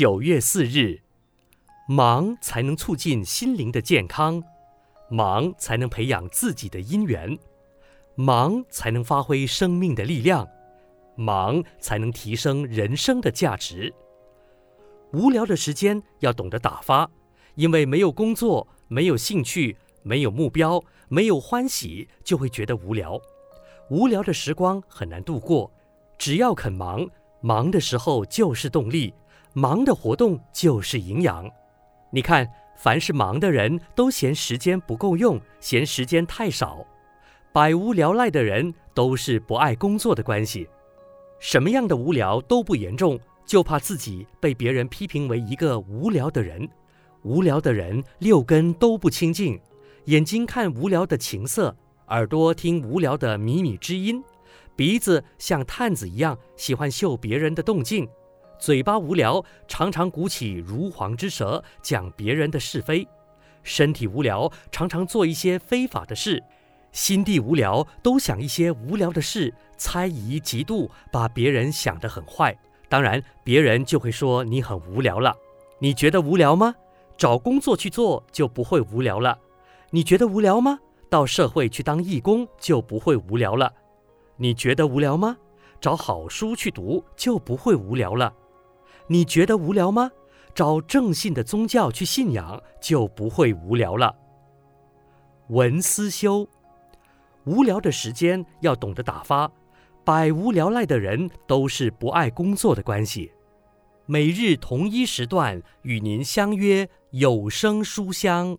九月四日，忙才能促进心灵的健康，忙才能培养自己的因缘，忙才能发挥生命的力量，忙才能提升人生的价值。无聊的时间要懂得打发，因为没有工作，没有兴趣，没有目标，没有欢喜，就会觉得无聊。无聊的时光很难度过。只要肯忙，忙的时候就是动力，忙的活动就是营养。你看，凡是忙的人都嫌时间不够用，嫌时间太少。百无聊赖的人都是不爱工作的关系。什么样的无聊都不严重，就怕自己被别人批评为一个无聊的人。无聊的人六根都不清净，眼睛看无聊的情色，耳朵听无聊的靡靡之音。鼻子像探子一样喜欢嗅别人的动静，嘴巴无聊，常常鼓起如簧之舌讲别人的是非，身体无聊，常常做一些非法的事，心地无聊，都想一些无聊的事，猜疑嫉妒，把别人想得很坏。当然，别人就会说你很无聊了。你觉得无聊吗？找工作去做就不会无聊了。你觉得无聊吗？到社会去当义工就不会无聊了。你觉得无聊吗？找好书去读就不会无聊了。你觉得无聊吗？找正信的宗教去信仰就不会无聊了。文思修，无聊的时间要懂得打发。百无聊赖的人都是不爱工作的关系。每日同一时段与您相约有声书香。